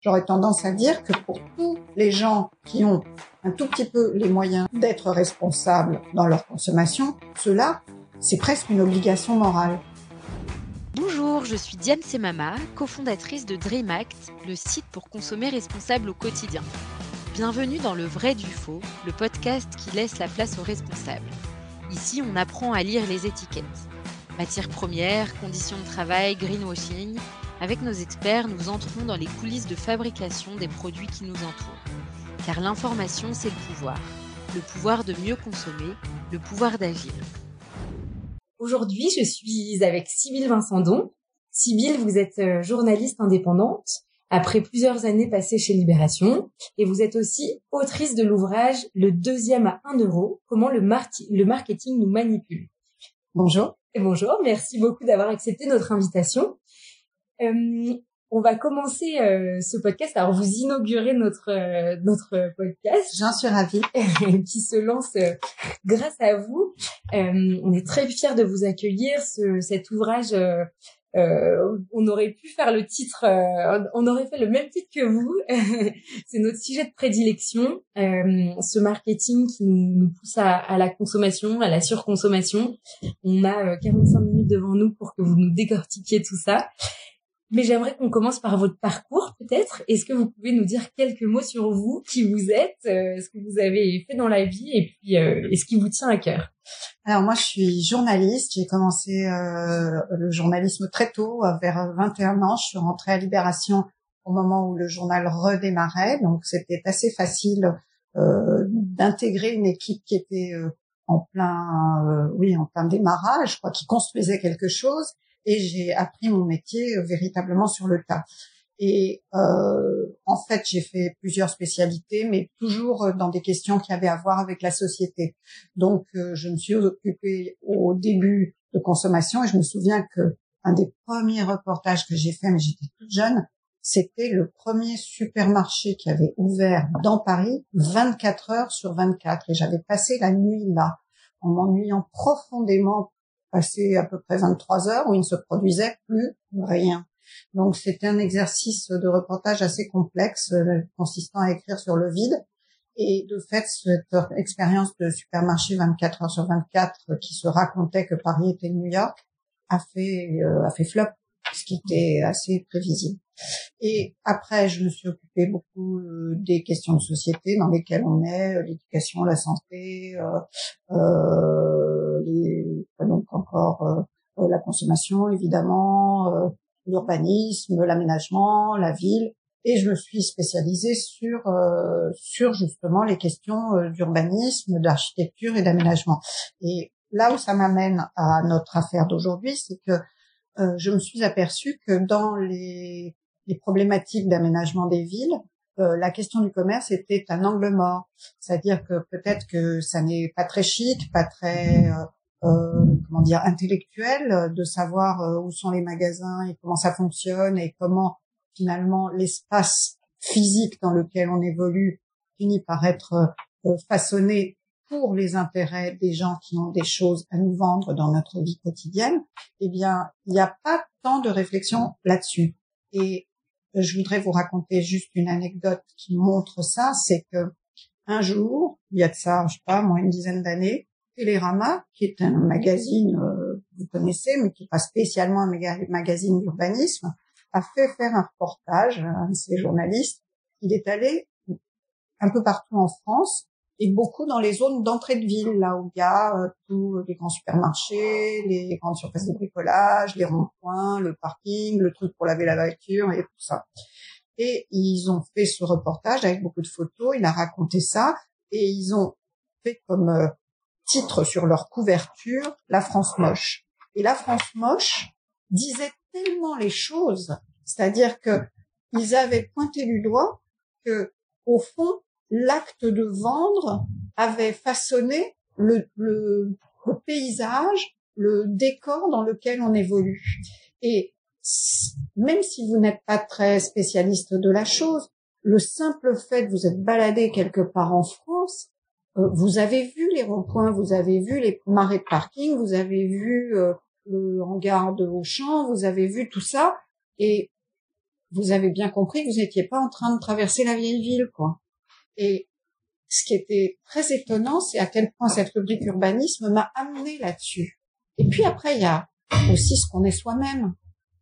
J'aurais tendance à dire que pour tous les gens qui ont un tout petit peu les moyens d'être responsables dans leur consommation, cela, c'est presque une obligation morale. Bonjour, je suis Diane Semama, cofondatrice de DreamAct, le site pour consommer responsable au quotidien. Bienvenue dans Le Vrai du Faux, le podcast qui laisse la place aux responsables. Ici, on apprend à lire les étiquettes. Matières premières, conditions de travail, greenwashing, avec nos experts, nous entrons dans les coulisses de fabrication des produits qui nous entourent. Car l'information, c'est le pouvoir. Le pouvoir de mieux consommer, le pouvoir d'agir. Aujourd'hui, je suis avec Sybille Vincendon. Sybille, vous êtes euh, journaliste indépendante après plusieurs années passées chez Libération et vous êtes aussi autrice de l'ouvrage Le deuxième à 1 euro, comment le, le marketing nous manipule. Bonjour. Et bonjour, merci beaucoup d'avoir accepté notre invitation. Euh, on va commencer euh, ce podcast. Alors, vous inaugurez notre euh, notre podcast. J'en suis ravie. qui se lance grâce à vous. on est très fiers de vous accueillir. Ce, cet ouvrage, on aurait pu faire le titre, on aurait fait le même titre que vous. C'est notre sujet de prédilection. ce marketing qui nous, nous pousse à, à, la consommation, à la surconsommation. On a 45 minutes devant nous pour que vous nous décortiquiez tout ça. Mais j'aimerais qu'on commence par votre parcours, peut-être. Est-ce que vous pouvez nous dire quelques mots sur vous, qui vous êtes, euh, ce que vous avez fait dans la vie, et puis euh, ce qui vous tient à cœur? Alors moi, je suis journaliste. J'ai commencé euh, le journalisme très tôt, vers 21 ans. Je suis rentrée à Libération au moment où le journal redémarrait, donc c'était assez facile d'intégrer une équipe qui était en plein, oui, en plein démarrage, quoi, qui construisait quelque chose et j'ai appris mon métier euh, véritablement sur le tas. Et euh, en fait, j'ai fait plusieurs spécialités, mais toujours euh, dans des questions qui avaient à voir avec la société. Donc, je me suis occupée au début de consommation et je me souviens que un des premiers reportages que j'ai fait, mais j'étais toute jeune, c'était le premier supermarché qui avait ouvert dans Paris 24 heures sur 24 et j'avais passé la nuit là en m'ennuyant profondément passé à peu près 23 heures où il ne se produisait plus rien. Donc c'était un exercice de reportage assez complexe euh, consistant à écrire sur le vide. Et de fait, cette expérience de supermarché 24 heures sur 24 euh, qui se racontait que Paris était New York a fait euh, a fait flop, ce qui était assez prévisible. Et après, je me suis occupée beaucoup des questions de société dans lesquelles on est, l'éducation, la santé, euh, les, donc encore euh, euh, la consommation évidemment, euh, l'urbanisme, l'aménagement, la ville. Et je me suis spécialisée sur sur justement les questions d'urbanisme, d'architecture et d'aménagement. Et là où ça m'amène à notre affaire d'aujourd'hui, c'est que je me suis aperçue que dans les, les problématiques d'aménagement des villes, la question du commerce était un angle mort. C'est-à-dire que peut-être que ça n'est pas très chic, pas très euh, comment dire intellectuel euh, de savoir euh, où sont les magasins et comment ça fonctionne et comment finalement l'espace physique dans lequel on évolue finit par être façonné pour les intérêts des gens qui ont des choses à nous vendre dans notre vie quotidienne, eh bien, il n'y a pas tant de réflexion là-dessus. Et je voudrais vous raconter juste une anecdote qui montre ça, c'est que un jour, il y a de ça, je sais pas, moins une dizaine d'années, Télérama, qui est un magazine, euh, vous connaissez, mais qui n'est pas spécialement un magazine d'urbanisme, a fait faire un reportage, un de ses journalistes. Il est allé un peu partout en France et beaucoup dans les zones d'entrée de ville, là où il y a euh, tous les grands supermarchés, les grandes surfaces de bricolage, les ronds-points, le parking, le truc pour laver la voiture et tout ça. Et ils ont fait ce reportage avec beaucoup de photos, il a raconté ça, et ils ont fait comme euh, titre sur leur couverture La France moche. Et La France moche disait tellement les choses, c'est-à-dire que ils avaient pointé du doigt que, au fond, l'acte de vendre avait façonné le, le, le, paysage, le décor dans lequel on évolue. Et même si vous n'êtes pas très spécialiste de la chose, le simple fait que vous êtes baladé quelque part en France vous avez vu les ronds-points, vous avez vu les marais de parking, vous avez vu euh, le hangar de Auchan, vous avez vu tout ça. Et vous avez bien compris que vous n'étiez pas en train de traverser la vieille ville, quoi. Et ce qui était très étonnant, c'est à quel point cette rubrique urbanisme m'a amené là-dessus. Et puis après, il y a aussi ce qu'on est soi-même.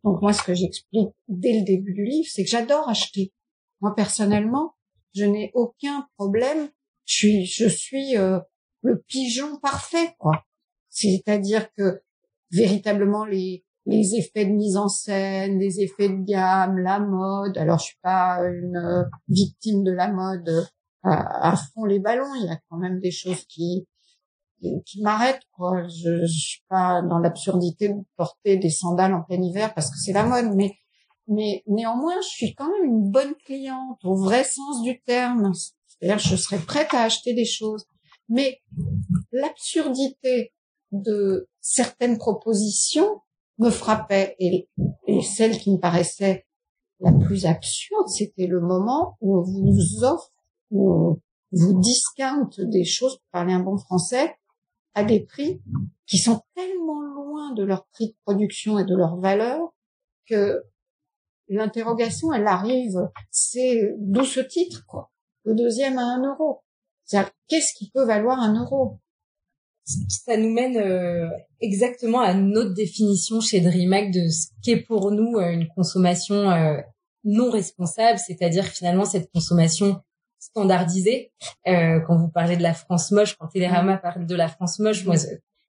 Donc moi, ce que j'explique dès le début du livre, c'est que j'adore acheter. Moi, personnellement, je n'ai aucun problème. Je suis, je suis euh, le pigeon parfait, quoi. C'est-à-dire que véritablement les les effets de mise en scène, les effets de gamme, la mode. Alors je suis pas une euh, victime de la mode euh, à, fond les ballons. Il y a quand même des choses qui qui m'arrêtent quoi. Je, je suis pas dans l'absurdité de porter des sandales en plein hiver parce que c'est la mode, mais mais néanmoins je suis quand même une bonne cliente au vrai sens du terme. C'est-à-dire je serais prête à acheter des choses, mais l'absurdité de certaines propositions me frappait. Et, et celle qui me paraissait la plus absurde, c'était le moment où on vous offre, où on vous discount des choses, pour parler un bon français, à des prix qui sont tellement loin de leur prix de production et de leur valeur que l'interrogation, elle arrive, c'est d'où ce titre, quoi. Le deuxième à un euro. C'est-à-dire, qu'est-ce qui peut valoir un euro? ça nous mène euh, exactement à notre définition chez DreamHack de ce qu'est pour nous euh, une consommation euh, non responsable, c'est-à-dire finalement cette consommation standardisée. quand vous parlez de la France moche, quand Télérama parle de la France moche, moi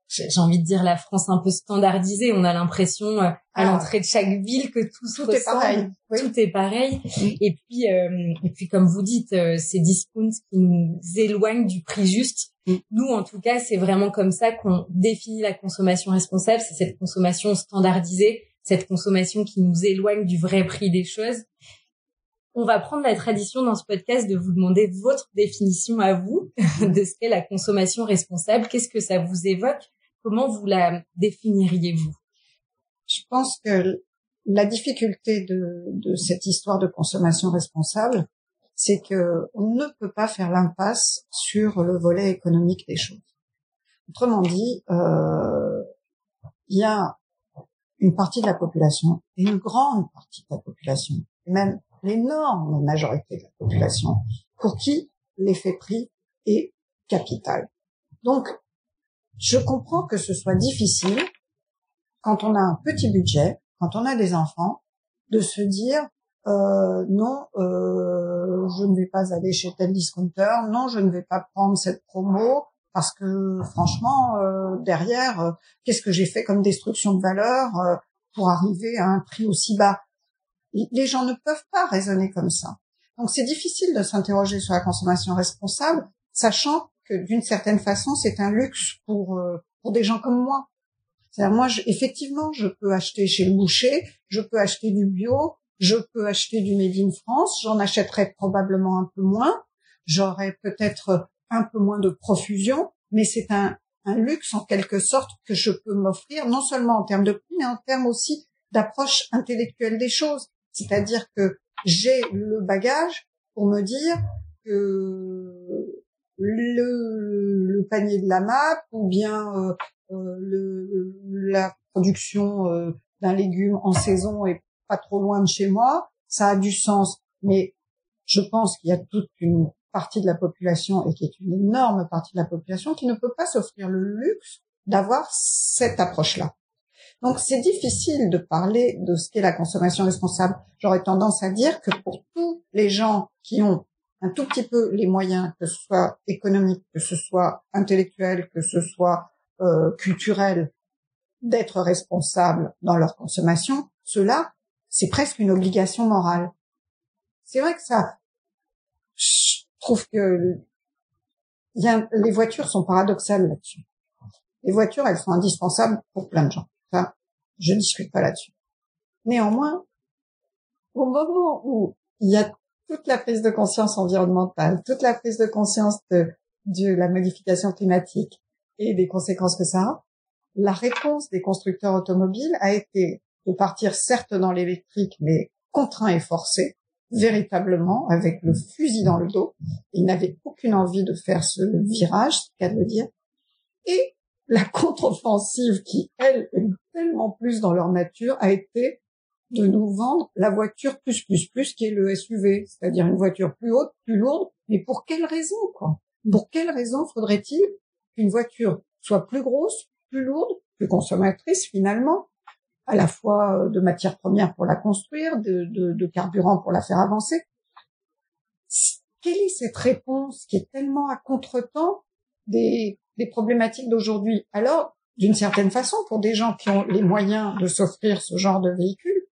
j'ai envie de dire la France un peu standardisée. On a l'impression à ah. l'entrée de chaque ville que tout, tout est pareil. Tout est pareil. Et puis, et puis comme vous dites, ces discounts qui nous éloignent du prix juste Mm. Nous, en tout cas, c'est vraiment comme ça qu'on définit la consommation responsable. C'est cette consommation standardisée, cette consommation qui nous éloigne du vrai prix des choses. On va prendre la tradition dans ce podcast de vous demander votre définition à vous de ce qu'est la consommation responsable. Qu'est-ce que ça vous évoque Comment vous la définiriez-vous? Je pense que la difficulté de, de cette histoire de consommation responsable, c'est que on ne peut pas faire l'impasse sur le volet économique des choses. Autrement dit, euh, il y a une partie de la population, une grande partie de la population, même l'énorme majorité de la population, pour qui l'effet prix est capital. Donc, je comprends que ce soit difficile, quand on a un petit budget, quand on a des enfants, de se dire euh, non, euh, je ne vais pas aller chez tel discounter, non, je ne vais pas prendre cette promo parce que franchement, euh, derrière, euh, qu'est-ce que j'ai fait comme destruction de valeur euh, pour arriver à un prix aussi bas? Les gens ne peuvent pas raisonner comme ça. Donc c'est difficile de s'interroger sur la consommation responsable, sachant d'une certaine façon, c'est un luxe pour pour des gens comme moi. C'est-à-dire moi, je, effectivement, je peux acheter chez le boucher, je peux acheter du bio, je peux acheter du Made in France, j'en achèterai probablement un peu moins, j'aurai peut-être un peu moins de profusion, mais c'est un, un luxe en quelque sorte que je peux m'offrir, non seulement en termes de prix, mais en termes aussi d'approche intellectuelle des choses. C'est-à-dire que j'ai le bagage pour me dire que le, le panier de la map ou bien euh, euh le, la production euh, d'un légume en saison est pas trop loin de chez moi, ça a du sens. Mais je pense qu'il y a toute une partie de la population et qui est une énorme partie de la population qui ne peut pas s'offrir le luxe d'avoir cette approche-là. Donc c'est difficile de parler de ce qu'est la consommation responsable. J'aurais tendance à dire que pour tous les gens qui ont un tout petit peu les moyens, que ce soit économique, que ce soit intellectuel, que ce soit euh, culturel, d'être responsables dans leur consommation, cela c'est presque une obligation morale. C'est vrai que ça, je trouve que a, les voitures sont paradoxales là-dessus. Les voitures, elles sont indispensables pour plein de gens. Enfin, je discute pas là-dessus. Néanmoins, au moment où il y a toute la prise de conscience environnementale, toute la prise de conscience de, de la modification climatique et des conséquences que ça a, la réponse des constructeurs automobiles a été de partir certes dans l'électrique, mais contraint et forcé, véritablement, avec le fusil dans le dos. Il n'avait aucune envie de faire ce virage, c'est qu'à le dire. Et la contre-offensive qui, elle, est tellement plus dans leur nature, a été de nous vendre la voiture plus plus plus qui est le SUV, c'est-à-dire une voiture plus haute, plus lourde. Mais pour quelle raison, quoi? Pour quelle raison faudrait-il qu'une voiture soit plus grosse, plus lourde, plus consommatrice finalement, à la fois euh, de matières premières pour la construire, de, de, de carburant pour la faire avancer. Quelle est cette réponse qui est tellement à contretemps des, des problématiques d'aujourd'hui? Alors, d'une certaine façon, pour des gens qui ont les moyens de s'offrir ce genre de véhicule,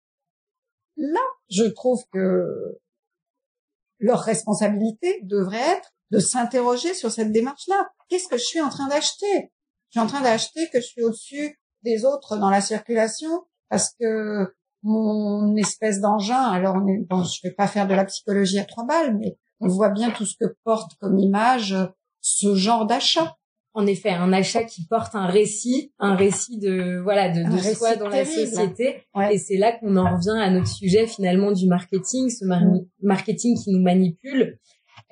là, je trouve que leur responsabilité devrait être de s'interroger sur cette démarche-là. Qu'est-ce que je suis en train d'acheter? Je suis en train d'acheter que je suis au-dessus des autres dans la circulation parce que mon espèce d'engin, alors bon, je vais pas faire de la psychologie à trois balles, mais on voit bien tout ce que porte comme image ce genre d'achat en effet un achat qui porte un récit, un récit de voilà de, de soi dans la société. Et c'est là qu'on en revient à notre sujet finalement du marketing, ce marketing qui nous manipule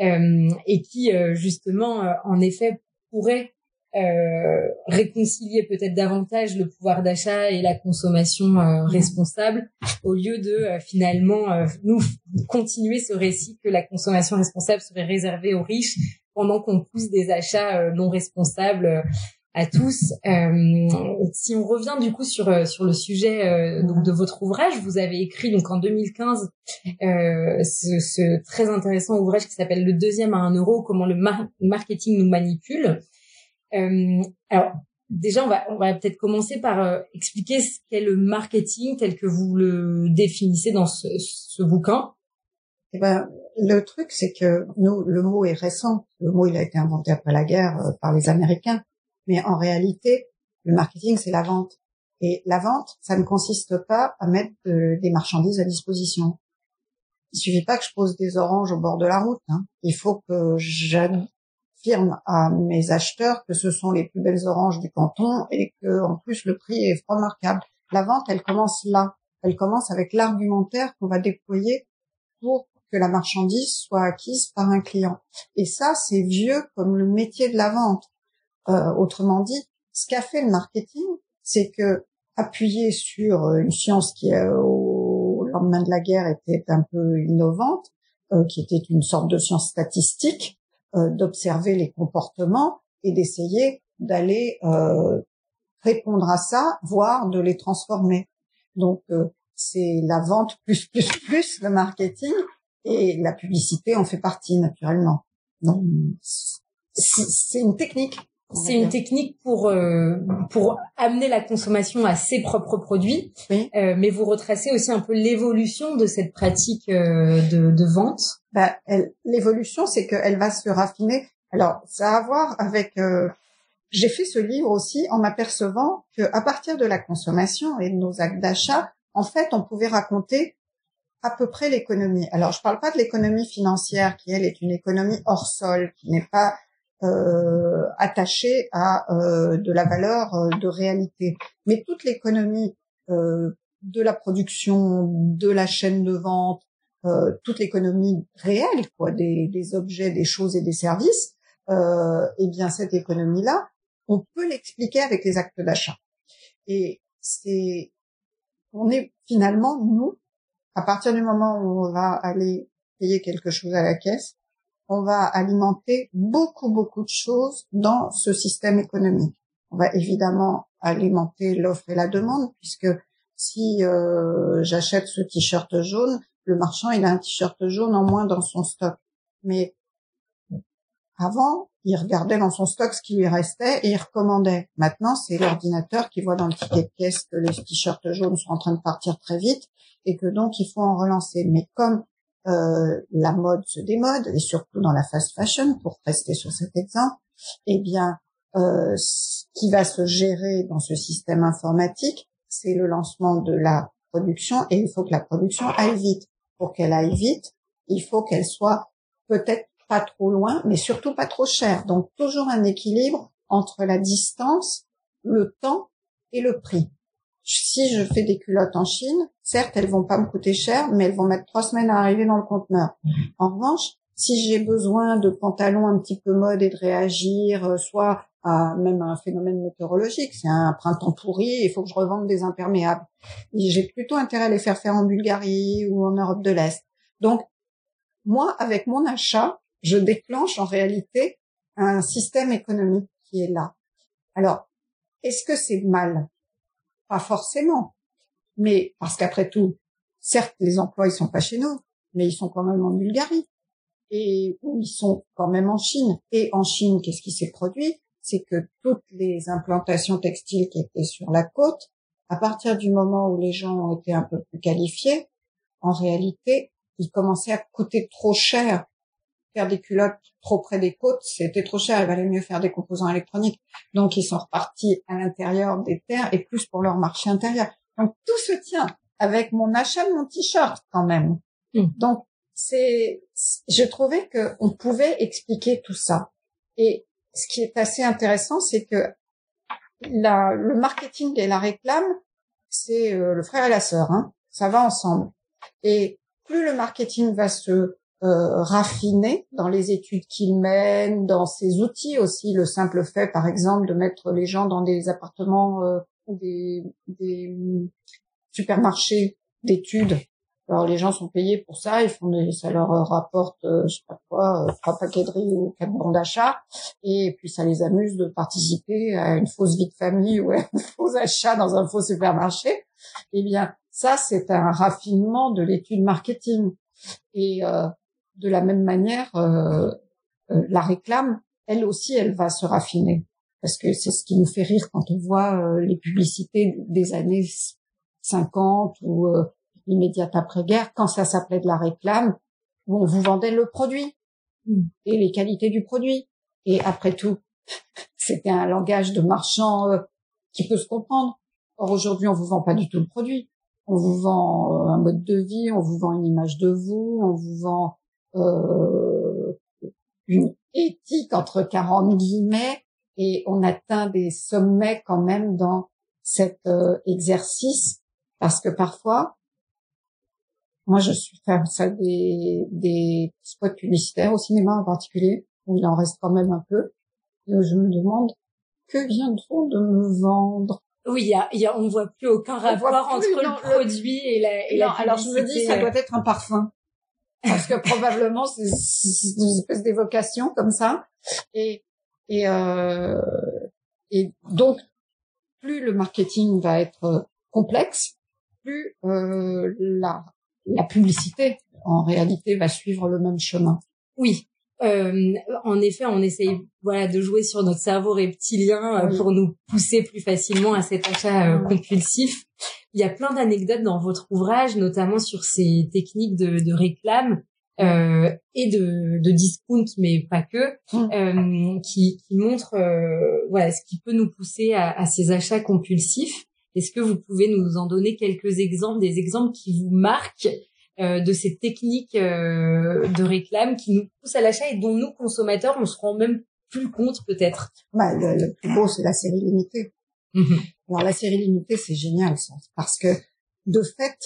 euh, et qui euh, justement euh, en effet pourrait euh, réconcilier peut-être davantage le pouvoir d'achat et la consommation responsable au lieu de finalement nous continuer ce récit que la consommation responsable serait réservée aux riches pendant qu'on pousse des achats euh, non responsables euh, à tous. Euh, si on revient du coup sur sur le sujet donc de votre ouvrage, vous avez écrit donc en 2015 ce, ce, très intéressant ouvrage qui s'appelle Le deuxième à un euro comment le marketing nous manipule. alors déjà on va on va peut-être commencer par expliquer ce qu'est le marketing tel que vous le définissez dans ce, ce bouquin. Eh ben, le truc, c'est que nous, le mot est récent. Le mot, il a été inventé après la guerre euh, par les Américains. Mais en réalité, le marketing, c'est la vente. Et la vente, ça ne consiste pas à mettre des marchandises à disposition. Il suffit pas que je pose des oranges au bord de la route. Hein. Il faut que j'affirme à mes acheteurs que ce sont les plus belles oranges du canton et que, en plus, le prix est remarquable. La vente, elle commence là. Elle commence avec l'argumentaire qu'on va déployer pour que la marchandise soit acquise par un client. Et ça, c'est vieux comme le métier de la vente. Euh, autrement dit, ce qu'a fait le marketing, c'est que appuyé sur une science qui euh, au lendemain de la guerre était un peu innovante, euh, qui était une sorte de science statistique, d'observer les comportements et d'essayer d'aller répondre à ça, voire de les transformer. Donc c'est la vente plus plus plus le marketing et la publicité en fait partie naturellement. Donc c'est une technique. C'est une technique pour euh, pour amener la consommation à ses propres produits, oui. euh, mais vous retracez aussi un peu l'évolution de cette pratique euh, de, de, vente. Bah, l'évolution, c'est qu'elle va se raffiner. Alors, ça a à voir avec. Euh, j'ai fait ce livre aussi en m'apercevant que à partir de la consommation et de nos actes d'achat, en fait, on pouvait raconter à peu près l'économie. Alors, je parle pas de l'économie financière, qui elle est une économie hors sol, qui n'est pas euh, attachée à euh, de la valeur euh, de réalité, mais toute l'économie euh, de la production, de la chaîne de vente, euh, toute l'économie réelle, quoi, des, des, objets, des choses et des services. eh bien, cette économie-là, on peut l'expliquer avec les actes d'achat. Et c'est, on est finalement nous à partir du moment où on va aller payer quelque chose à la caisse, on va alimenter beaucoup, beaucoup de choses dans ce système économique. On va évidemment alimenter l'offre et la demande, puisque si euh, j'achète ce t-shirt jaune, le marchand, il a un t-shirt jaune en moins dans son stock. Mais avant, il regardait dans son stock ce qui lui restait et il recommandait. Maintenant, c'est l'ordinateur qui voit dans le ticket de caisse que les t-shirts jaunes sont en train de partir très vite et que donc il faut en relancer. Mais comme euh, la mode se démode et surtout dans la fast fashion, pour rester sur cet exemple, eh bien, euh, ce qui va se gérer dans ce système informatique, c'est le lancement de la production et il faut que la production aille vite. Pour qu'elle aille vite, il faut qu'elle soit peut-être pas trop loin, mais surtout pas trop chère. Donc toujours un équilibre entre la distance, le temps et le prix si je fais des culottes en Chine, certes, elles vont pas me coûter cher, mais elles vont mettre trois semaines à arriver dans le conteneur. En revanche, si j'ai besoin de pantalons un petit peu mode et de réagir, euh, soit à même un phénomène météorologique. C'est un printemps pourri, il faut que je revende des imperméables. J'ai plutôt intérêt à les faire faire en Bulgarie ou en Europe de l'Est. Donc, moi, avec mon achat, je déclenche en réalité un système économique qui est là. Alors, est-ce que c'est mal? Pas forcément. Mais parce qu'après tout, certes, les emplois, ils sont pas chez nous, mais ils sont quand même en Bulgarie. Et ils sont quand même en Chine. Et en Chine, qu'est-ce qui s'est produit? C'est que toutes les implantations textiles qui étaient sur la côte, à partir du moment où les gens ont été un peu plus qualifiés, en réalité, ils commençaient à coûter trop cher. Faire des culottes trop près des côtes, c'était trop cher. Il valait mieux faire des composants électroniques. Donc, ils sont repartis à l'intérieur des terres et plus pour leur marché intérieur. Donc, tout se tient avec mon achat de mon t-shirt quand même. Hmm. Donc, c'est, je trouvais que on pouvait expliquer tout ça. Et ce qui est assez intéressant, c'est que la, le marketing et la réclame, c'est euh, le frère et la sœur. Hein. Ça va ensemble. Et plus le marketing va se euh, raffiner dans les études qu'il mène, dans ses outils aussi, le simple fait, par exemple, de mettre les gens dans des appartements euh, ou des, des supermarchés d'études. Alors les gens sont payés pour ça, ils font des, ça leur rapporte, euh, je sais pas quoi, trois paquets de riz ou quatre bons d'achat, et puis ça les amuse de participer à une fausse vie de famille ou à un faux achat dans un faux supermarché. Eh bien, ça, c'est un raffinement de l'étude marketing. Et euh, de la même manière, euh, euh, la réclame, elle aussi, elle va se raffiner. Parce que c'est ce qui nous fait rire quand on voit les publicités des années 50 ou immédiate après-guerre, quand ça s'appelait de la réclame, où on vous vendait le produit mm. et les qualités du produit. Et après tout, c'était un langage de marchand qui peut se comprendre. Or aujourd'hui, on vous vend pas du tout le produit on vous vend euh, un mode de vie, on vous vend une image de vous, on vous vend euh, une éthique entre 40 guillemets, et on atteint des sommets quand même dans cet euh, exercice, parce que parfois, moi je suis faire ça des, des spots publicitaires au cinéma en particulier, où il en reste quand même un peu, et je me demande que vient-on de me vendre? Oui, il y a, y a, on voit plus aucun rapport entre le produit et la, et non, Alors je me dis, ça doit être un parfum. Parce que probablement c'est une espèce d'évocation comme ça. Et, euh, et donc, plus le marketing va être complexe, plus euh, la, la publicité, en réalité, va suivre le même chemin. Oui, euh, en effet, on essaye voilà de jouer sur notre cerveau reptilien euh, pour nous pousser plus facilement à cet achat euh, compulsif. Il y a plein d'anecdotes dans votre ouvrage, notamment sur ces techniques de, de réclame euh, et de, de discount, mais pas que, qui, qui montrent voilà ce qui peut nous pousser à, à ces achats compulsifs. Est-ce que vous pouvez nous en donner quelques exemples, des exemples qui vous marquent euh, de ces techniques euh, de réclame qui nous poussent à l'achat et dont nous consommateurs on se rend même plus compte peut-être. Bah, le, plus beau c'est la série limitée. Mhm. Alors la série limitée c'est génial ça parce que de fait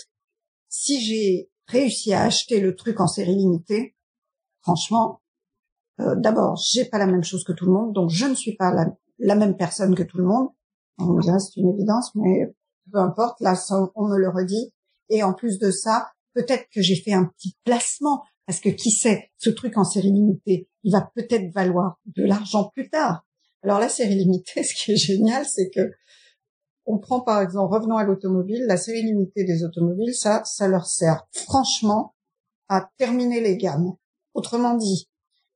si j'ai réussi à acheter le truc en série limitée, franchement, euh, d'abord j'ai pas la même chose que tout le monde donc je ne suis pas la, la même personne que tout le monde. On me dirait c'est une évidence mais peu importe là on me le redit et en plus de ça peut-être que j'ai fait un petit placement parce que qui sait, ce truc en série limitée, il va peut-être valoir de l'argent plus tard. Alors la série limitée, ce qui est génial, c'est que on prend par exemple, revenons à l'automobile, la série limitée des automobiles, ça, ça leur sert franchement à terminer les gammes. Autrement dit,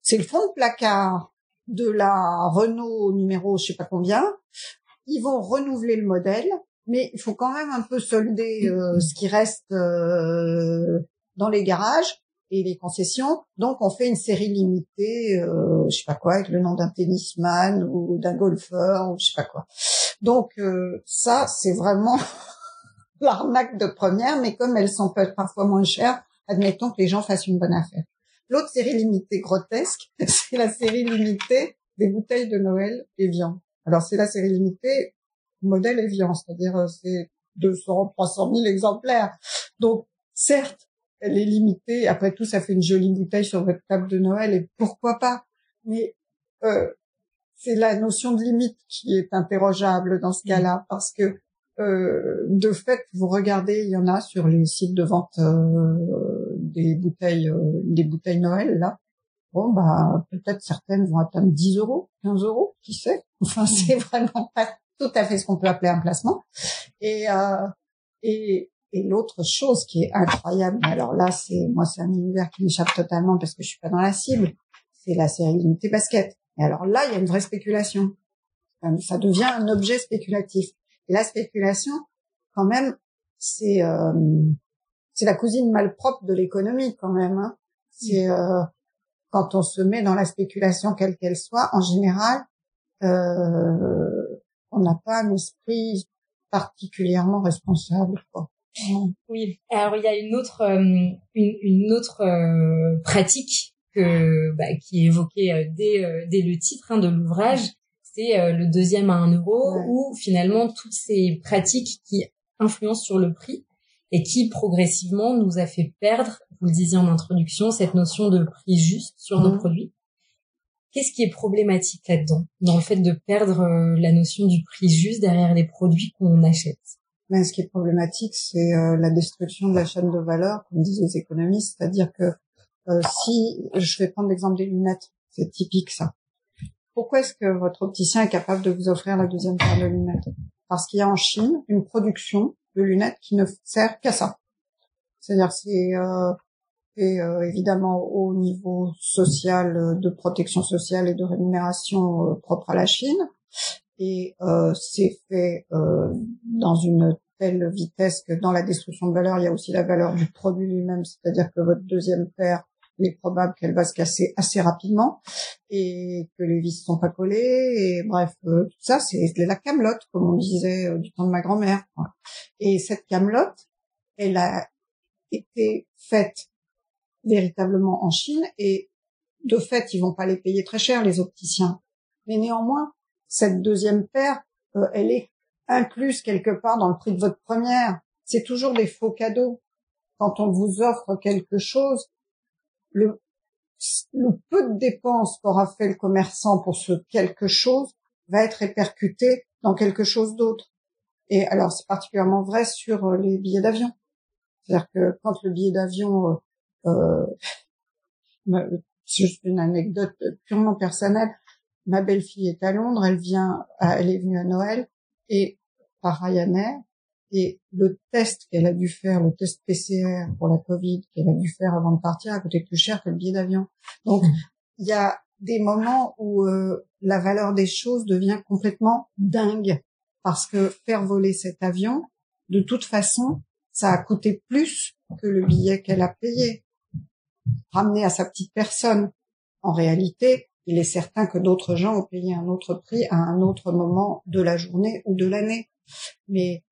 c'est le fond de placard de la Renault numéro je sais pas combien. Ils vont renouveler le modèle, mais il faut quand même un peu solder euh, ce qui reste euh, dans les garages et les concessions. Donc on fait une série limitée, euh, je sais pas quoi, avec le nom d'un tennisman ou d'un golfeur ou je sais pas quoi. Donc euh, ça c'est vraiment l'arnaque de première, mais comme elles sont parfois moins chères, admettons que les gens fassent une bonne affaire. L'autre série limitée grotesque, c'est la série limitée des bouteilles de Noël et viande. Alors c'est la série limitée modèle Evian, c'est-à-dire euh, c'est 200, 300 000 exemplaires. Donc, certes, elle est limitée. Après tout, ça fait une jolie bouteille sur votre table de Noël et pourquoi pas. Mais euh, c'est la notion de limite qui est interrogeable dans ce cas-là, parce que euh, de fait, vous regardez, il y en a sur les sites de vente euh, des bouteilles, euh, des bouteilles Noël là. Bon, bah peut-être certaines vont atteindre 10 euros, 15 euros, qui sait? Enfin, c'est vraiment pas tout à fait ce qu'on peut appeler un placement. Et et et l'autre chose qui est incroyable, alors là, c'est moi, c'est un univers qui m'échappe totalement parce que je suis pas dans la cible. C'est la série Unité Basket. Et alors là, il y a une vraie spéculation. Ça devient un objet spéculatif. La spéculation, quand même, c'est euh, c'est la cousine malpropre de l'économie, quand même. Hein. C'est euh, quand on se met dans la spéculation, quelle qu'elle soit, en général, euh, on n'a pas un esprit particulièrement responsable. Quoi. Oui. Alors il y a une autre euh, une, une, autre euh, pratique que bah, qui est évoquée euh, dès dès le titre hein, de l'ouvrage, c'est le deuxième à un euro, où finalement toutes ces pratiques qui influencent sur le prix et qui progressivement nous a fait perdre, vous le disiez en introduction, cette notion de prix juste sur nos produits. Qu'est-ce qui est problématique là-dedans, dans le fait de perdre la notion du prix juste derrière les produits qu'on achète? Mais ce qui est problématique, c'est euh, la destruction de la chaîne de valeur, comme disent les économistes. C'est-à-dire que euh, si, je vais prendre l'exemple des lunettes, c'est typique ça. Pourquoi est-ce que votre opticien est capable de vous offrir la deuxième paire de lunettes? Parce qu'il y a en Chine une production de lunettes qui ne sert qu'à ça. C'est-à-dire c'est euh, euh, évidemment au niveau social, de protection sociale et de rémunération propre à la Chine. Et euh, c'est fait euh, dans une telle vitesse que dans la destruction de valeur, il y a aussi la valeur du produit lui-même, c'est-à-dire que votre deuxième paire, il est probable qu'elle va se casser assez rapidement et que les vis sont pas collées et bref, euh, tout ça c'est la camelote comme on disait euh, du temps de ma grand-mère. Et cette camelote, elle a été faite véritablement en Chine et de fait, ils vont pas les payer très cher les opticiens. Mais néanmoins, cette deuxième paire, euh, elle est incluse quelque part dans le prix de votre première. C'est toujours des faux cadeaux. Quand on vous offre quelque chose, le, peu de dépenses qu'aura fait le commerçant pour ce quelque chose va être répercuté dans quelque chose d'autre. Et alors, c'est particulièrement vrai sur euh, les billets d'avion. C'est-à-dire que quand le billet d'avion, euh, euh juste une anecdote purement personnelle, ma belle-fille est à Londres, elle vient, elle est venue à Noël et par Ryanair et le test qu'elle a dû faire, le test PCR pour la Covid qu'elle a dû faire avant de partir a coûté plus cher que le billet d'avion. Donc il y a des moments où euh, la valeur des choses devient complètement dingue parce que faire voler cet avion, de toute façon, ça a coûté plus que le billet qu'elle a payé, ramené à sa petite personne. En réalité, il est certain que d'autres gens ont payé un autre prix à un autre moment de la journée ou de l'année. Mais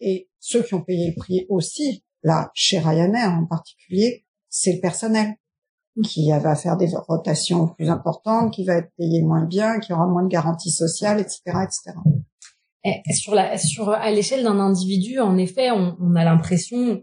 et ceux qui ont payé le prix aussi, là chez Ryanair en particulier, c'est le personnel qui va faire des rotations plus importantes, qui va être payé moins bien, qui aura moins de garanties sociales, etc., etc. Et sur la, sur à l'échelle d'un individu, en effet, on, on a l'impression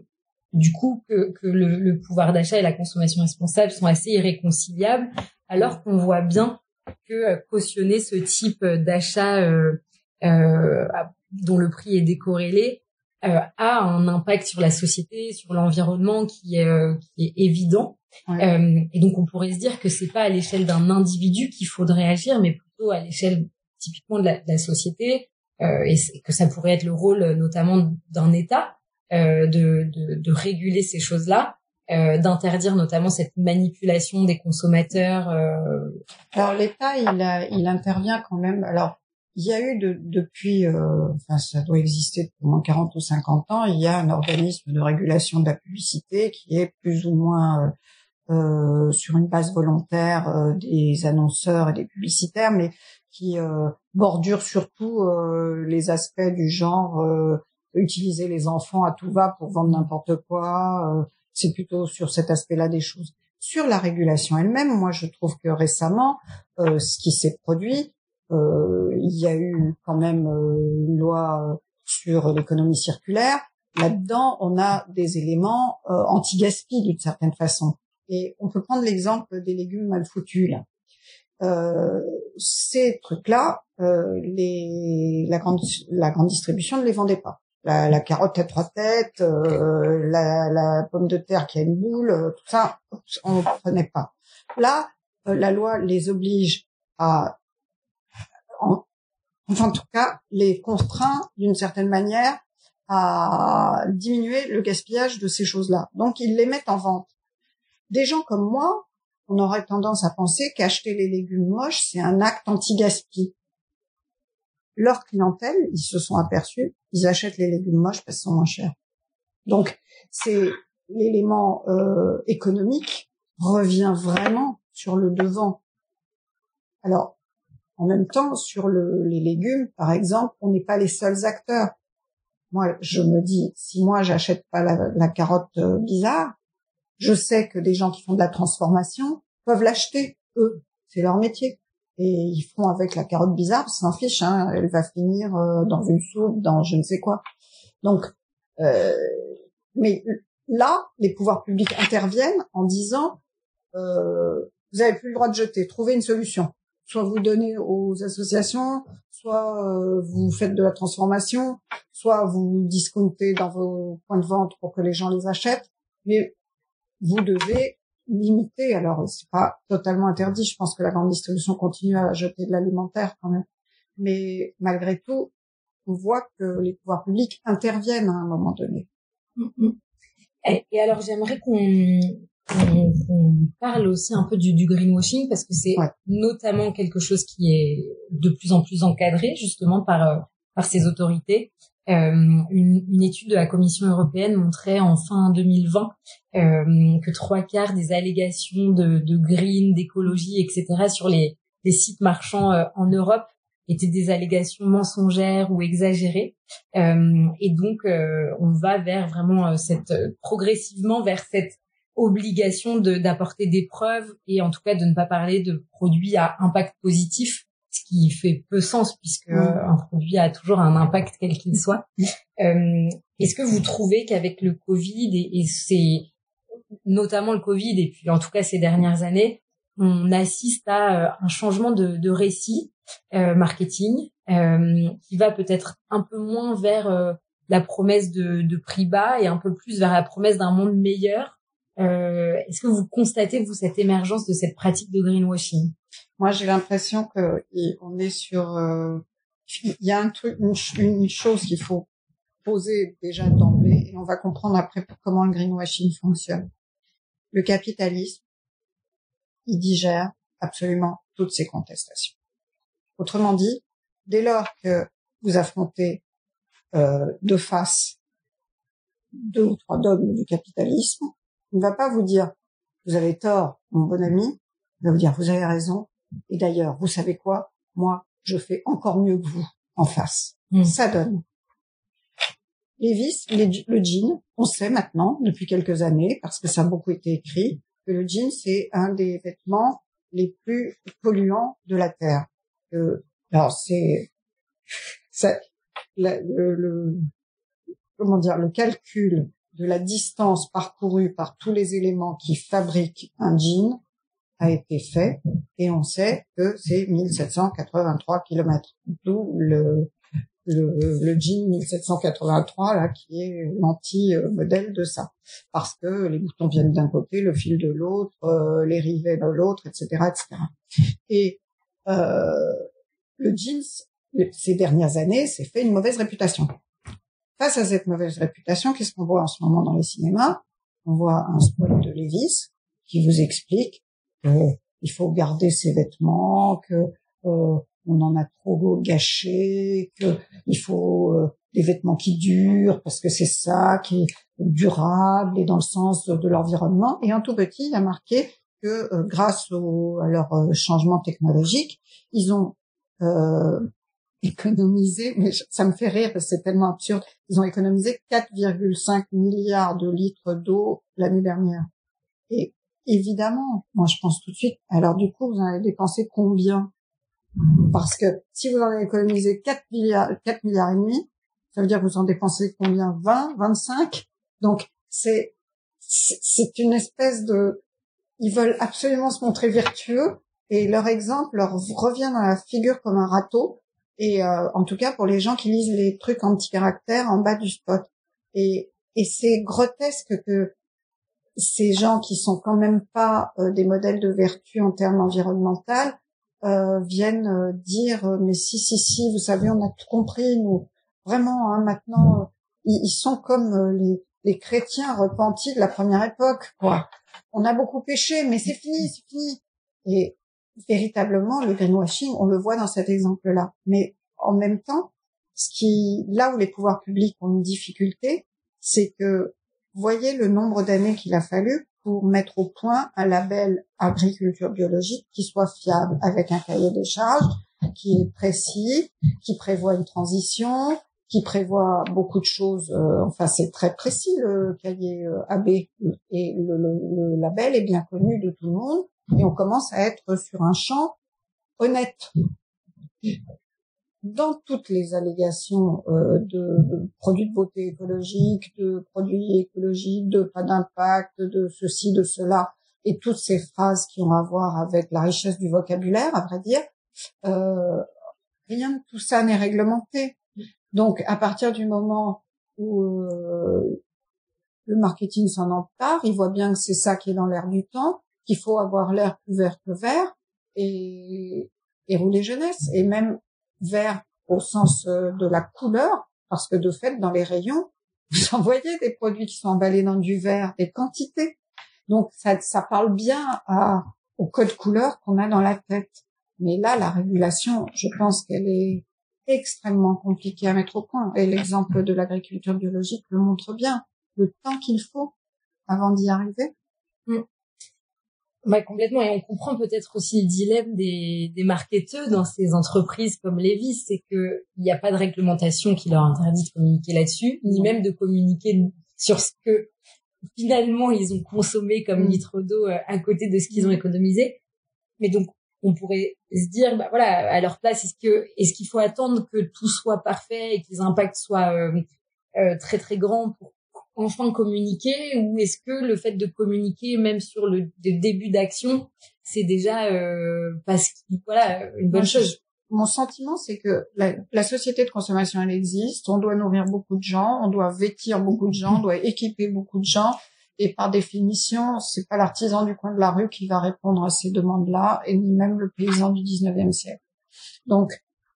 du coup que, que le, le pouvoir d'achat et la consommation responsable sont assez irréconciliables alors qu'on voit bien que euh, cautionner ce type d'achat euh, euh, dont le prix est décorrélé a un impact sur la société, sur l'environnement qui, est, qui est évident. et donc on pourrait se dire que c'est pas à l'échelle d'un individu qu'il faudrait agir, mais plutôt à l'échelle typiquement de la, de la société, et que ça pourrait être le rôle notamment d'un État de, de, de, réguler ces choses-là euh, d'interdire notamment cette manipulation des consommateurs. Euh... Alors l'État, il, il intervient quand même. Alors il y a eu de, depuis, euh, enfin ça doit exister depuis moins 40 ou 50 ans, il y a un organisme de régulation de la publicité qui est plus ou moins euh, euh sur une base volontaire euh, des annonceurs et des publicitaires, mais qui bordure surtout les aspects du genre utiliser les enfants à tout va pour vendre n'importe quoi c'est plutôt sur cet aspect-là des choses. Sur la régulation elle-même, moi je trouve que récemment, euh, ce qui s'est produit, euh, il y a eu quand même euh, une loi sur l'économie circulaire. Là-dedans, on a des éléments anti-gaspi d'une certaine façon. Et on peut prendre l'exemple des légumes mal foutus. Là. ces trucs-là, euh, les, la grande, la grande distribution ne les vendait pas. La, la carotte à trois têtes, euh, la, la, pomme de terre qui a une boule, euh, tout ça, on ne prenait pas. Là, euh, la loi les oblige à, en, enfin en tout cas, les contraint d'une certaine manière à diminuer le gaspillage de ces choses-là. Donc ils les mettent en vente. Des gens comme moi, on aurait tendance à penser qu'acheter les légumes moches, c'est un acte anti-gaspi. Leur clientèle, ils se sont aperçus, ils achètent les légumes moches parce qu'ils sont moins chers. Donc, c'est l'élément euh, économique revient vraiment sur le devant. Alors, en même temps, sur le, les légumes, par exemple, on n'est pas les seuls acteurs. Moi, je me dis, si moi j'achète pas la, la carotte euh, bizarre, je sais que des gens qui font de la transformation peuvent l'acheter, eux. C'est leur métier. Et ils font avec la carotte bizarre, s'en fichent, hein, elle va finir euh, dans une soupe, dans je ne sais quoi. Donc, euh, mais là, les pouvoirs publics interviennent en disant, euh, vous avez plus le droit de jeter, trouvez une solution. Soit vous donnez aux associations, soit euh, vous faites de la transformation, soit vous discountez dans vos points de vente pour que les gens les achètent. Mais vous devez limiter. Alors, c'est pas totalement interdit. Je pense que la grande distribution continue à jeter de l'alimentaire quand même. Mais malgré tout, on voit que les pouvoirs publics interviennent à un moment donné. Mm-hmm. Et, alors, j'aimerais qu'on parle aussi un peu du, du greenwashing parce que c'est notamment quelque chose qui est de plus en plus encadré justement par euh, par ces autorités. Euh, une, une, étude de la Commission européenne montrait en fin 2020 euh, que trois quarts des allégations de, de green, d'écologie, etc. sur les, les sites marchands euh, en Europe étaient des allégations mensongères ou exagérées. Euh, et donc, euh, on va vers vraiment cette progressivement vers cette obligation d'apporter des preuves et en tout cas de ne pas parler de produits à impact positif ce qui fait peu sens puisque un produit a toujours un impact quel qu'il soit. Euh, Est-ce que vous trouvez qu'avec le Covid et, et c'est notamment le Covid et puis en tout cas ces dernières années, on assiste à euh, un changement de, de récit euh, marketing euh, qui va peut-être un peu moins vers la promesse de, de, prix bas et un peu plus vers la promesse d'un monde meilleur. Est-ce que vous constatez vous cette émergence de cette pratique de greenwashing? Moi, j'ai l'impression que on est sur. Euh, il y a un truc, une, chose qu'il faut poser déjà d'emblée, et on va comprendre après comment le greenwashing fonctionne. Le capitalisme, il digère absolument toutes ces contestations. Autrement dit, dès lors que vous affrontez euh, de face deux ou trois dogmes du capitalisme, ne va pas vous dire vous avez tort, mon bon ami, il va vous dire vous avez raison, et d'ailleurs, vous savez quoi? Moi, je fais encore mieux que vous en face. Hmm. Ça donne. Les vis, le jean, on sait maintenant depuis quelques années, parce que ça a beaucoup été écrit, que le jean c'est un des vêtements les plus polluants de la terre. Euh, alors c'est, le, le, comment dire, le calcul de la distance parcourue par tous les éléments qui fabriquent un jean a été fait et on sait que c'est 1783 kilomètres. D'où le, le, le jean 1783 là qui est l'anti-modèle de ça parce que les boutons viennent d'un côté, le fil de l'autre, euh, les rivets de l'autre, etc., etc. Et euh, le jeans ces dernières années s'est fait une mauvaise réputation. Face à cette mauvaise réputation, qu'est-ce qu'on voit en ce moment dans les cinémas? On voit un spot de Levis qui vous explique il faut garder ses vêtements, que euh, en a trop gâché, que il faut euh, des vêtements qui durent parce que c'est ça qui est durable et dans le sens de l'environnement. Et en tout petit, il a marqué que euh, grâce à leur changement technologique, ils ont économisé, mais ça me fait rire parce que c'est tellement absurde, ils ont économisé 4,5 milliards de litres d'eau l'année dernière. Et Évidemment, moi je pense tout de suite. Alors du coup, vous en avez dépensé combien? Parce que si vous en avez économisé 4 milliards, 4 milliards et demi, ça veut dire que vous en dépensez combien? 20, 25 Donc c'est c'est une espèce de ils veulent absolument se montrer vertueux et leur exemple leur revient dans la figure comme un râteau. Et euh, en tout cas pour les gens qui lisent les trucs caractères en bas du spot. Et, et c'est grotesque que ces gens qui sont quand même pas euh, des modèles de vertu en termes environnementaux euh, viennent euh, dire mais si si si vous savez on a tout compris nous vraiment hein, maintenant ils, ils, sont comme les, les chrétiens repentis de la première époque quoi on a beaucoup péché mais c'est fini c'est fini et véritablement le greenwashing on le voit dans cet exemple là mais en même temps ce qui là où les pouvoirs publics ont une difficulté c'est que voyez le nombre d'années qu'il a fallu pour mettre au point un label agriculture biologique qui soit fiable, avec un cahier des charges qui est précis, qui prévoit une transition, qui prévoit beaucoup de choses. Euh, enfin, c'est très précis le cahier euh, AB et le, le, label est bien connu de tout le monde. Et on commence à être sur un champ honnête dans toutes les allégations euh, de, produits de beauté écologique, de produits écologiques, de pas d'impact, de ceci, de cela, et toutes ces phrases qui ont à voir avec la richesse du vocabulaire, à vrai dire, euh, rien de tout ça n'est réglementé. Donc, à partir du moment où euh, le marketing s'en empare, il voit bien que c'est ça qui est dans l'air du temps, qu'il faut avoir l'air plus vert que vert, et, rouler jeunesse. Et même vert au sens euh, de la couleur, parce que de fait, dans les rayons, vous envoyez des produits qui sont emballés dans du vert, des quantités. Donc, ça, ça parle bien à, au code couleur qu'on a dans la tête. Mais là, la régulation, je pense qu'elle est extrêmement compliquée à mettre au point. Et l'exemple de l'agriculture biologique le montre bien. Le temps qu'il faut avant d'y arriver. Mm. Bah, complètement. Et on comprend peut-être aussi le dilemme des, des marketeurs dans ces entreprises comme Levis, c'est que il n'y a pas de réglementation qui leur interdit de communiquer là-dessus, ni même de communiquer sur ce que finalement ils ont consommé comme mm. litre d'eau euh, à côté de ce qu'ils ont mm. économisé. Mais donc, on pourrait se dire, bah voilà, à leur place, est-ce que est-ce qu'il faut attendre que tout soit parfait et que les impacts soient euh, euh, très très grands pour enfin communiquer ou est-ce que le fait de communiquer même sur le, début d'action c'est déjà euh, parce voilà une bonne chose. mon sentiment c'est que la, société de consommation elle existe. On doit nourrir beaucoup de gens. On doit vêtir beaucoup de gens. On doit équiper beaucoup de gens. Et par définition c'est pas l'artisan du coin de la rue qui va répondre à ces demandes là et ni même le paysan du 19e siècle. Donc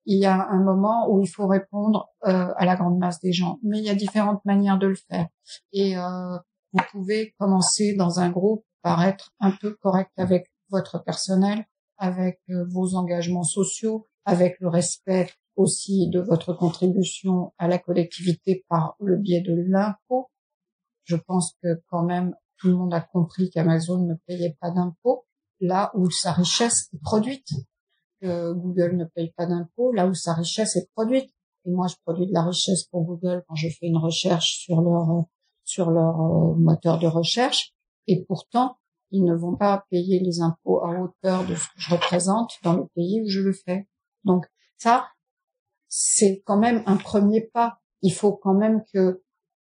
il y a un moment où il faut répondre euh, à la grande masse des gens. Mais il y a différentes manières de le faire. Et euh, vous pouvez commencer dans un groupe par être un peu correct avec votre personnel, avec euh, vos engagements sociaux, avec le respect aussi de votre contribution à la collectivité par le biais de l'impôt. Je pense que quand même tout le monde a compris qu'Amazon ne payait pas d'impôt là où sa richesse est produite. Google ne paye pas d'impôts là où sa richesse est produite. Et moi, je produis de la richesse pour Google quand je fais une recherche sur leur sur leur euh, moteur de recherche. Et pourtant, ils ne vont pas payer les impôts à hauteur de ce que je représente dans le pays où je le fais. Donc ça, c'est quand même un premier pas. Il faut quand même que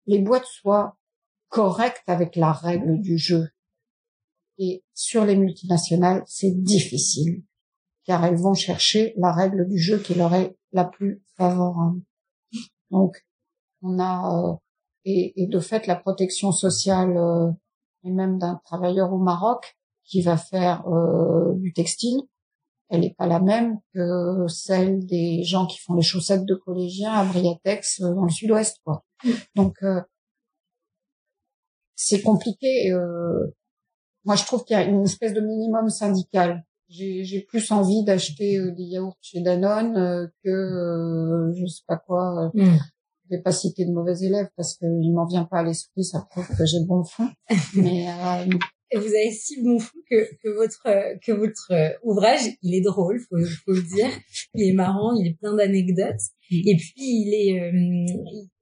les boîtes soient correctes avec la règle du jeu. Et sur les multinationales, c'est difficile car elles vont chercher la règle du jeu qui leur est la plus favorable. Donc, on a euh, et, de fait la protection sociale euh, et même d'un travailleur au Maroc qui va faire euh, du textile, elle n'est pas la même que celle des gens qui font les chaussettes de collégiens à Briatex dans le Sud-Ouest, quoi. Donc c'est compliqué. moi, je trouve qu'il y a une espèce de minimum syndical j'ai plus envie d'acheter euh, des yaourts chez Danone euh, que euh, je sais pas quoi. Mm. Je vais pas citer de mauvais élèves parce qu'il m'en vient pas à l'esprit, ça prouve que j'ai bon fond. Mais vous avez si bon fond que, que votre que votre ouvrage, il est drôle, faut, faut le dire. Il est marrant, il est plein d'anecdotes. Et puis il est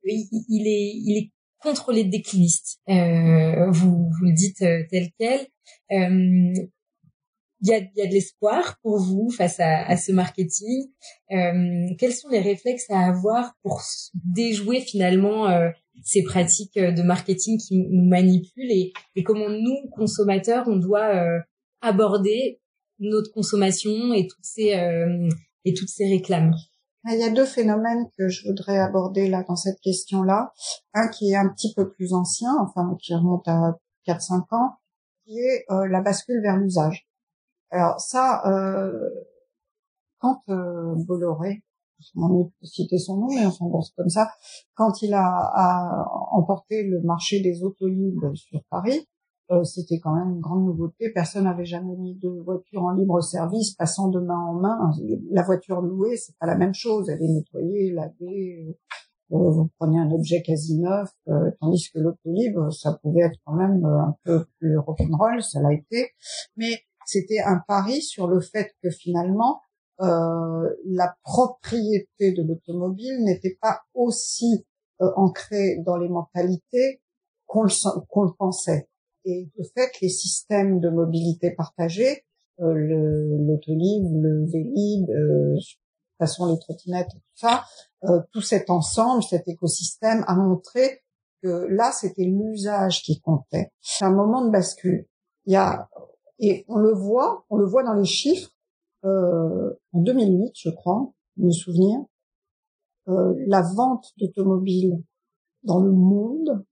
il, il, est il est contre les déclinistes. vous vous le dites tel quel il y a, y a de l'espoir pour vous face à, à ce marketing. Euh, quels sont les réflexes à avoir pour déjouer finalement euh, ces pratiques de marketing qui nous manipulent et, et comment nous, consommateurs, on doit euh, aborder notre consommation et toutes ces et toutes ces réclames? Il y a deux phénomènes que je voudrais aborder là dans cette question-là. Un qui est un petit peu plus ancien, enfin qui remonte à 4-5 ans, qui est euh, la bascule vers l'usage. Alors ça, euh, quand euh, Bolloré, je m'en citer son nom, mais enfin bon, c'est comme ça, quand il a, a emporté le marché des autolibres sur Paris, euh, c'était quand même une grande nouveauté. Personne n'avait jamais mis de voiture en libre service passant de main en main. La voiture louée, c'est pas la même chose. Elle est nettoyée, lavée. Euh, vous prenez un objet quasi neuf, euh, tandis que l'auto libre, ça pouvait être quand même un peu plus rock'n'roll, ça l'a été. Mais c'était un pari sur le fait que finalement, la propriété de l'automobile n'était pas aussi ancrée dans les mentalités qu'on le, qu'on le pensait. Et de fait, les systèmes de mobilité partagée, euh, l'autolib, le, vélib, euh, de toute façon les trottinettes, tout ça, euh, tout cet ensemble, cet écosystème a montré que là, c'était l'usage qui comptait. C'est un moment de bascule. Il y a et on le voit, on le voit dans les chiffres. Euh, en 2008, je crois, me souvenir, euh, la vente d'automobiles dans le monde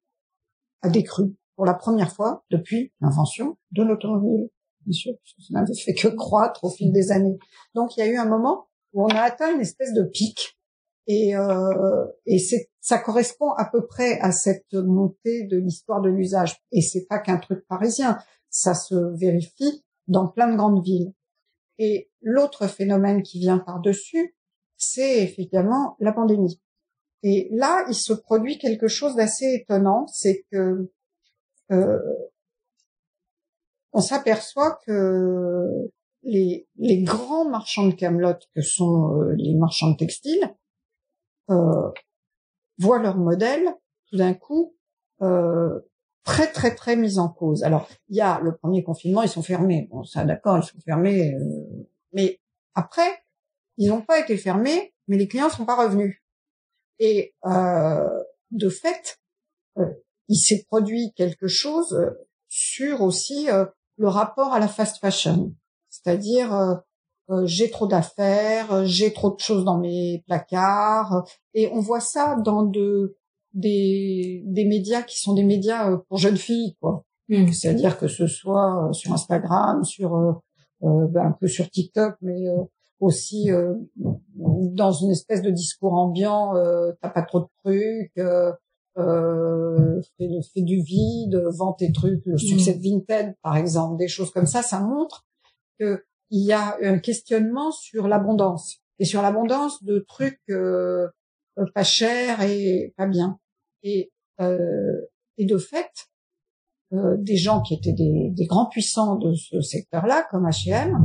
a décru pour la première fois depuis l'invention de l'automobile. Bien sûr, ça n'avait fait que croître au fil des années. Donc il y a eu un moment où on a atteint une espèce de pic et, euh, et ça correspond à peu près à cette montée de l'histoire de l'usage. Et c'est pas qu'un truc parisien, ça se vérifie dans plein de grandes villes. Et l'autre phénomène qui vient par-dessus, c'est effectivement la pandémie. Et là, il se produit quelque chose d'assez étonnant, c'est que euh, on s'aperçoit que les, les, grands marchands de Camelot, que sont euh, les marchands de textiles, euh, voient leur modèle tout d'un coup euh, très très très mis en cause. Alors il y a le premier confinement, ils sont fermés. Bon, ça d'accord, ils sont fermés, euh, mais après ils n'ont pas été fermés, mais les clients sont pas revenus. Et de fait, il s'est produit quelque chose euh, sur aussi euh, le rapport à la fast fashion, c'est-à-dire euh, j'ai trop d'affaires, j'ai trop de choses dans mes placards, et on voit ça dans de des, des médias qui sont des médias pour jeunes filles, quoi. Mmh. C'est-à-dire que ce soit sur Instagram, sur ben, un peu sur TikTok, mais aussi dans une espèce de discours ambiant, t'as pas trop de trucs, euh, fait, du vide, vend tes trucs, le succès mm. de Vinted, par exemple, des choses comme ça, ça montre que il y a un questionnement sur l'abondance et sur l'abondance de trucs euh, pas chers et pas bien. Et, euh, et de fait, euh, des gens qui étaient des, des grands puissants de ce secteur-là, comme H&M,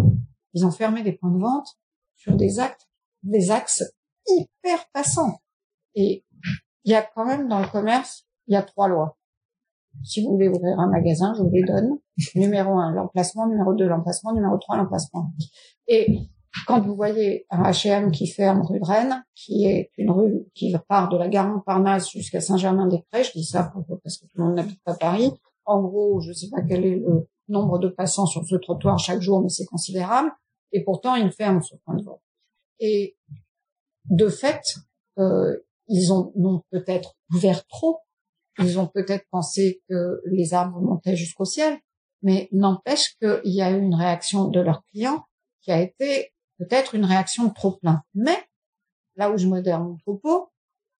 ils ont fermé des points de vente sur des actes, des axes hyper passants. Et il y a quand même dans le commerce, il y a trois lois. Si vous voulez ouvrir un magasin, je vous les donne. numéro un, l'emplacement. Numéro deux, l'emplacement. Numéro trois, l'emplacement. Et quand vous voyez un H&M qui ferme rue de Rennes, qui est une rue qui part de la gare Montparnasse jusqu'à Saint-Germain-des-Prés, je dis ça parce que tout le monde n'habite pas Paris. En gros, je ne sais pas quel est le nombre de passants sur ce trottoir chaque jour, mais c'est considérable. Et pourtant, il ferme ce point de vente. Et de fait, euh, ils ont, ont peut-être ouvert trop, ils ont peut-être pensé que les arbres montaient jusqu'au ciel, mais n'empêche qu'il y a eu une réaction de leurs clients qui a été peut-être une réaction trop plein. Mais là où je modère mon propos,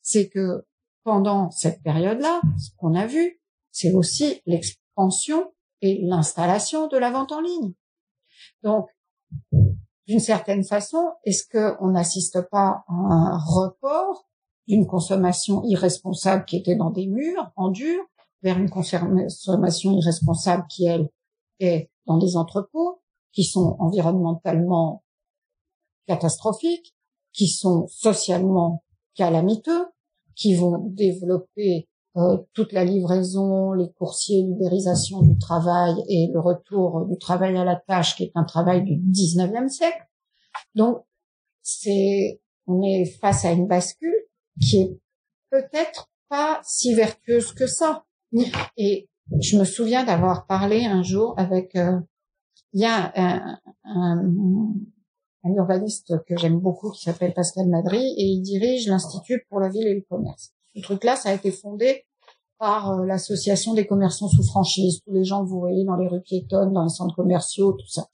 c'est que pendant cette période-là, ce qu'on a vu, c'est aussi l'expansion et l'installation de la vente en ligne. Donc, d'une certaine façon, est-ce qu'on n'assiste pas à un report d'une consommation irresponsable qui était dans des murs en dur vers une consommation irresponsable qui, elle, est dans des entrepôts qui sont environnementalement catastrophiques, qui sont socialement calamiteux, qui vont développer euh, toute la livraison, les coursiers, l'ubérisation du travail et le retour du travail à la tâche qui est un travail du 19e siècle. Donc, c'est, on est face à une bascule qui est peut-être pas si vertueuse que ça. Et je me souviens d'avoir parlé un jour avec euh, il y a un, un, un urbaniste que j'aime beaucoup qui s'appelle Pascal Madry et il dirige l'Institut pour la ville et le commerce. Ce truc-là, ça a été fondé par euh, l'association des commerçants sous franchise. Tous les gens vous voyez dans les rues piétonnes, dans les centres commerciaux, tout ça.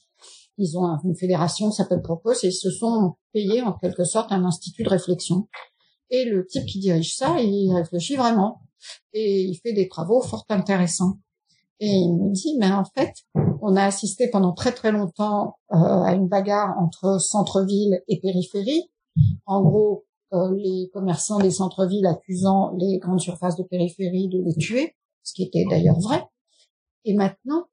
Ils ont une fédération qui s'appelle Propos et ils se sont payés en quelque sorte un institut de réflexion. Et le type qui dirige ça, il réfléchit vraiment. Et il fait des travaux fort intéressants. Et il me dit, mais en fait, on a assisté pendant très très longtemps euh, à une bagarre entre centre-ville et périphérie. En gros, euh, les commerçants des centres-villes accusant les grandes surfaces de périphérie de les tuer, ce qui était d'ailleurs vrai. Et maintenant,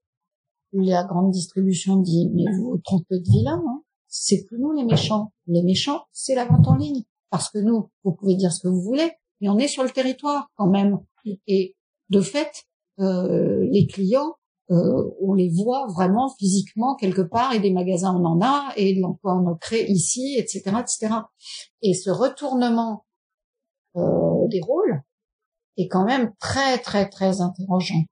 la grande distribution dit, mais vous trompez de vilain, hein c'est plus nous les méchants. Les méchants, c'est la vente en ligne. Parce que nous, vous pouvez dire ce que vous voulez, mais on est sur le territoire quand même. Et de fait, euh, les clients, euh, on les voit vraiment physiquement quelque part, et des magasins on en a, et de l'emploi on en crée ici, etc., etc. Et ce retournement euh, des rôles est quand même très, très, très interrogeant.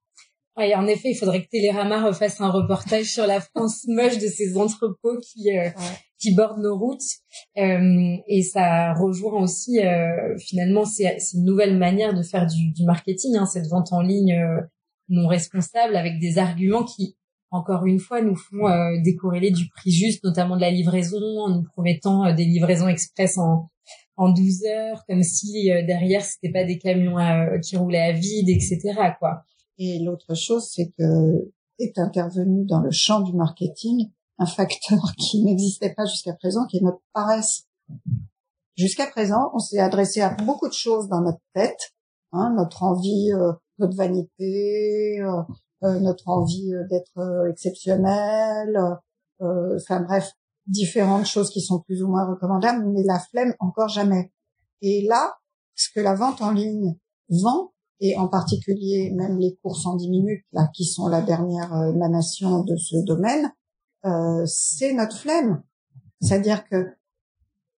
Ouais, en effet, il faudrait que Télérama refasse un reportage sur la France moche de ces entrepôts qui euh, qui bordent nos routes. Euh, et ça rejoint aussi euh, finalement c'est une nouvelle manière de faire du, du marketing, hein, cette vente en ligne euh, non responsable avec des arguments qui encore une fois nous font décorréler du prix juste, notamment de la livraison, en nous promettant des livraisons express en en 12 heures, comme si derrière c'était pas des camions qui roulaient à vide, etc. quoi. Et l'autre chose, c'est que est intervenu dans le champ du marketing un facteur qui n'existait pas jusqu'à présent, qui est notre paresse. Jusqu'à présent, on s'est adressé à beaucoup de choses dans notre tête, hein, notre envie, euh, notre vanité, euh, euh, notre envie d'être exceptionnel, enfin bref, différentes choses qui sont plus ou moins recommandables, mais la flemme encore jamais. Et là, ce que la vente en ligne vend, et en particulier même les courses en 10 minutes, là, qui sont la dernière euh, émanation de ce domaine, euh, c'est notre flemme. C'est-à-dire que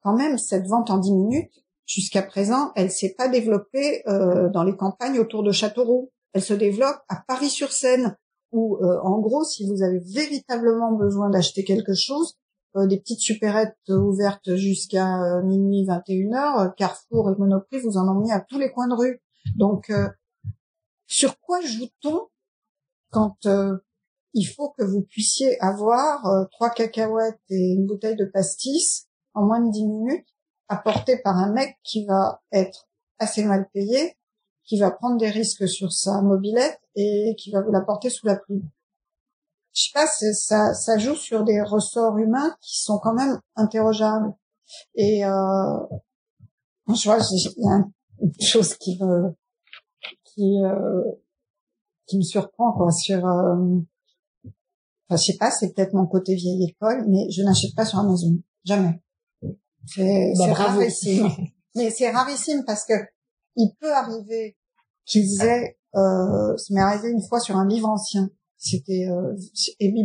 quand même, cette vente en 10 minutes, jusqu'à présent, elle s'est pas développée euh, dans les campagnes autour de Châteauroux. Elle se développe à Paris-sur-Seine, où, euh, en gros, si vous avez véritablement besoin d'acheter quelque chose, euh, des petites supérettes ouvertes jusqu'à minuit 21 heures, Carrefour et Monoprix vous en ont mis à tous les coins de rue. Donc, sur quoi joue-t-on quand il faut que vous puissiez avoir trois cacahuètes et une bouteille de pastis en moins de dix minutes, apportées par un mec qui va être assez mal payé, qui va prendre des risques sur sa mobilette et qui va vous l'apporter sous la pluie. Je sais pas, ça, ça joue sur des ressorts humains qui sont quand même interrogeables. Et euh, je vois, il y a une chose qui me qui euh, qui me surprend quoi sur euh, enfin, je sais pas c'est peut-être mon côté vieille école mais je n'achète pas sur Amazon jamais c'est bah, rarissime mais c'est rarissime parce que il peut arriver qu'ils aient euh, ça m'est arrivé une fois sur un livre ancien c'était euh,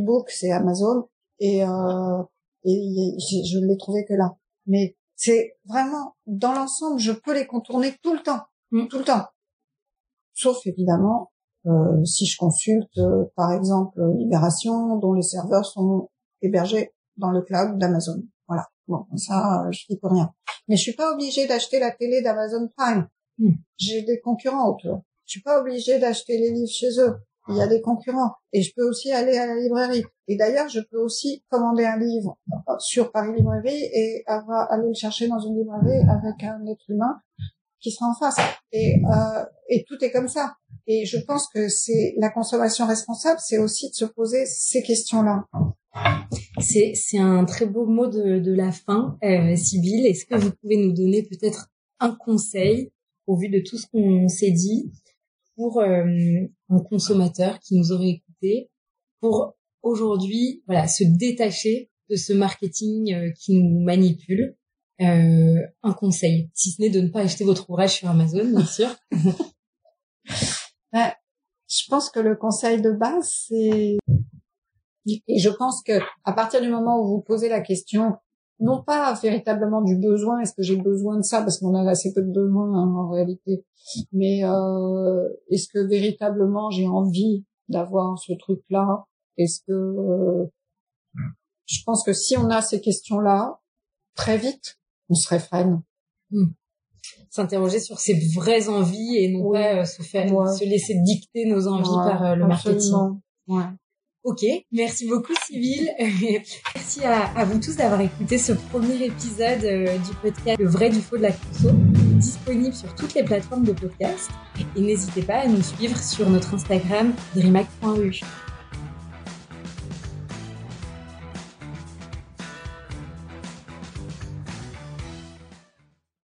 Book c'est Amazon et euh, et je ne l'ai trouvé que là mais c'est vraiment dans l'ensemble, je peux les contourner tout le temps, mm. tout le temps. Sauf évidemment euh, si je consulte, euh, par exemple, Libération, dont les serveurs sont hébergés dans le cloud d'Amazon. Voilà. Bon, ça, je dis peux rien. Mais je suis pas obligée d'acheter la télé d'Amazon Prime. Mm. J'ai des concurrents autour. Je suis pas obligée d'acheter les livres chez eux il y a des concurrents. Et je peux aussi aller à la librairie. Et d'ailleurs, je peux aussi commander un livre sur Paris Librairie et avoir, aller le chercher dans une librairie avec un être humain qui sera en face. Et, euh, et tout est comme ça. Et je pense que c'est la consommation responsable, c'est aussi de se poser ces questions-là. C'est, un très beau mot de, de la fin, euh. Est-ce que vous pouvez nous donner peut-être un conseil au vu de tout ce qu'on s'est dit pour euh, un consommateur qui nous aurait écouté pour aujourd'hui voilà se détacher de ce marketing euh, qui nous manipule? Euh, un conseil si ce n'est de ne pas acheter votre ouvrage sur Amazon bien sûr bah, je pense que le conseil de base c'est et je pense que à partir du moment où vous posez la question non pas véritablement du besoin, est-ce que j'ai besoin de ça, parce qu'on a assez peu de besoin hein, en réalité, mais euh, est-ce que véritablement j'ai envie d'avoir ce truc-là Est-ce que euh, Je pense que si on a ces questions-là, très vite, on se réfrène. Hmm. S'interroger sur ses vraies envies et non pas euh, se faire, se laisser dicter nos envies par euh, le marketing. Ok, merci beaucoup Sybille. merci à, vous tous d'avoir écouté ce premier épisode euh, du podcast Le vrai du faux de la conso, disponible sur toutes les plateformes de podcast. Et n'hésitez pas à nous suivre sur notre Instagram dreamac.eu.